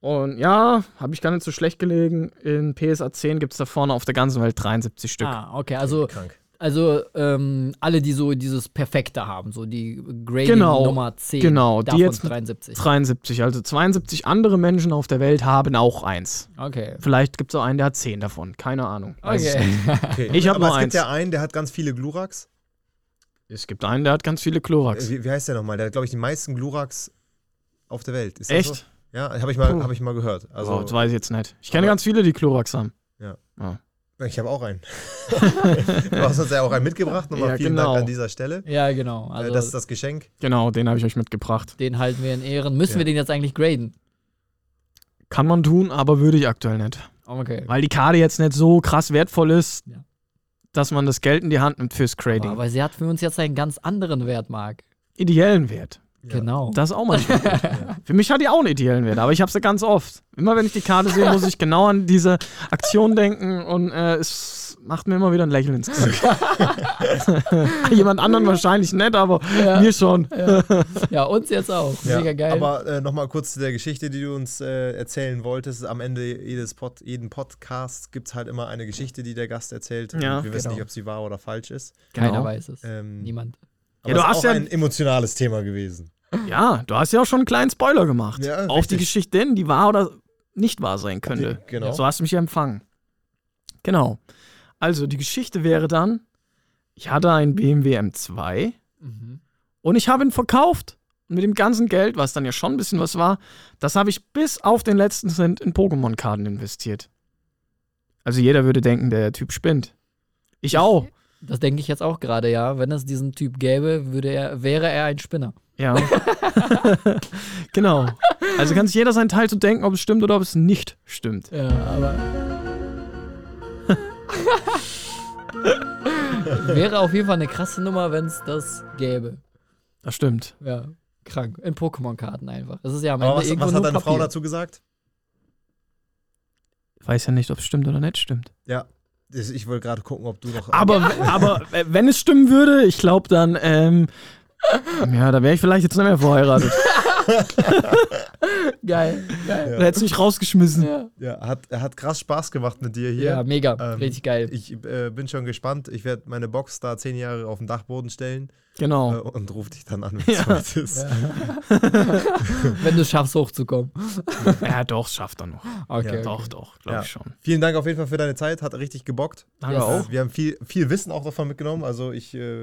Und ja, habe ich gar nicht so schlecht gelegen. In PSA 10 gibt es da vorne auf der ganzen Welt 73 Stück. Ah, okay. Also, Krank. Also ähm, alle, die so dieses Perfekte haben, so die Grading Genau, Nummer 10. genau, die davon jetzt- 73. 73, also 72 andere Menschen auf der Welt haben auch eins. Okay. Vielleicht gibt es auch einen, der hat 10 davon. Keine Ahnung. Weiß ich Okay. nicht. Okay. Ich hab Aber nur es eins. gibt ja einen, der hat ganz viele Gluraks. Es gibt einen, der hat ganz viele Chlorox. Äh, Wie, wie heißt der nochmal? Der hat, glaube ich, die meisten Gluraks auf der Welt. Ist das Echt? So? Ja, habe ich, mal- hab ich mal gehört. Also, Also, das weiß ich jetzt nicht. Ich kenne ganz viele, die Chlorox haben. Ich habe auch einen. du hast uns ja auch einen mitgebracht. Nochmal Ja, vielen genau. Dank an dieser Stelle. Ja, genau. Äh, Also, das ist das Geschenk. Genau, den habe ich euch mitgebracht. den halten wir in Ehren. Müssen Ja. wir den jetzt eigentlich graden? Kann man tun, aber würde ich aktuell nicht. Okay. Weil die Karte jetzt nicht so krass wertvoll ist, Ja. dass man das Geld in die Hand nimmt fürs Grading. Aber sie hat für uns jetzt einen ganz anderen Wert, Marc. Ideellen Wert. Ja. Genau. Das ist auch manchmal gut. Für mich hat die auch einen ideellen Wert, aber ich habe sie ganz oft. Immer wenn ich die Karte sehe, muss ich genau an diese Aktion denken und äh, es macht mir immer wieder ein Lächeln ins Gesicht. Jemand anderen wahrscheinlich nicht, aber Ja. mir schon. Ja, uns jetzt auch. Ja, Mega geil. Aber äh, nochmal kurz zu der Geschichte, die du uns äh, erzählen wolltest. Am Ende jedes Pod, jeden Podcast gibt es halt immer eine Geschichte, die der Gast erzählt. Ja, wir wissen genau. nicht, ob sie wahr oder falsch ist. Keiner genau. weiß es. Ähm, Niemand. Aber Ja, du ist hast auch ja- ein emotionales Thema gewesen. Ja, du hast ja auch schon einen kleinen Spoiler gemacht. Ja, auf die. Geschichte hin, die wahr oder nicht wahr sein könnte. Genau. So hast du mich ja empfangen. Genau. Also, die Geschichte wäre dann, ich hatte einen BMW M2 Mhm. und ich habe ihn verkauft. Und mit dem ganzen Geld, was dann ja schon ein bisschen was war, das habe ich bis auf den letzten Cent in Pokémon-Karten investiert. Also jeder würde denken, der Typ spinnt. Ich auch. Das denke ich jetzt auch gerade, ja. Wenn es diesen Typ gäbe, würde er, wäre er ein Spinner. Ja. genau. Also kann sich jeder seinen Teil zu denken, ob es stimmt oder ob es nicht stimmt. Ja, aber. wäre auf jeden Fall eine krasse Nummer, wenn es das gäbe. Das stimmt. Ja, krank. In Pokémon-Karten einfach. Das ist ja am Aber Ende was, irgendwo was hat deine Frau Papier. dazu gesagt? Ich weiß ja nicht, ob es stimmt oder nicht stimmt. Ja. Ich wollte gerade gucken, ob du noch. Aber, aber wenn es stimmen würde, ich glaube dann, ähm, ja, da wäre ich vielleicht jetzt nicht mehr verheiratet. Geil, geil. Da hätte mich rausgeschmissen. Ja, ja, hat, hat krass Spaß gemacht mit dir hier. ja mega. Ähm, Richtig geil. Ich äh, bin schon gespannt. Ich werde meine Box da zehn Jahre auf den Dachboden stellen Genau. äh, und rufe dich dann an, wenn es Ja. soweit ist. Wenn du es schaffst, hochzukommen. Ja, doch, schafft er noch. Okay. Ja, Doch, doch, glaube Ja. ich schon. Vielen Dank auf jeden Fall für deine Zeit. Hat richtig gebockt. Danke Yes. auch. Wir haben viel, viel Wissen auch davon mitgenommen. Also ich äh,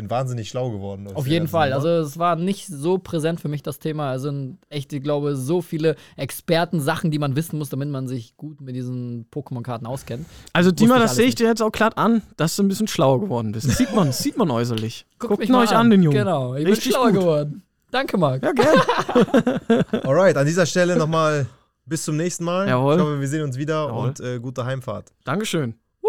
bin wahnsinnig schlau geworden. Auf jeden Fall. Also es war nicht so präsent für mich das Thema. Es sind echt, ich glaube, so viele Experten-Sachen, die man wissen muss, damit man sich gut mit diesen Pokémon-Karten auskennt. Also, Dima, das sehe ich dir jetzt auch glatt an, dass du ein bisschen schlauer geworden bist. Sieht man, sieht man äußerlich. Guckt, mal euch an, den Jungen. Genau, ich Richtig bin schlauer gut. geworden. Danke, Marc. Ja, gerne. Alright, an dieser Stelle nochmal bis zum nächsten Mal. Jawohl. Ich hoffe, wir sehen uns wieder Jawohl. und äh, gute Heimfahrt. Dankeschön. Woo!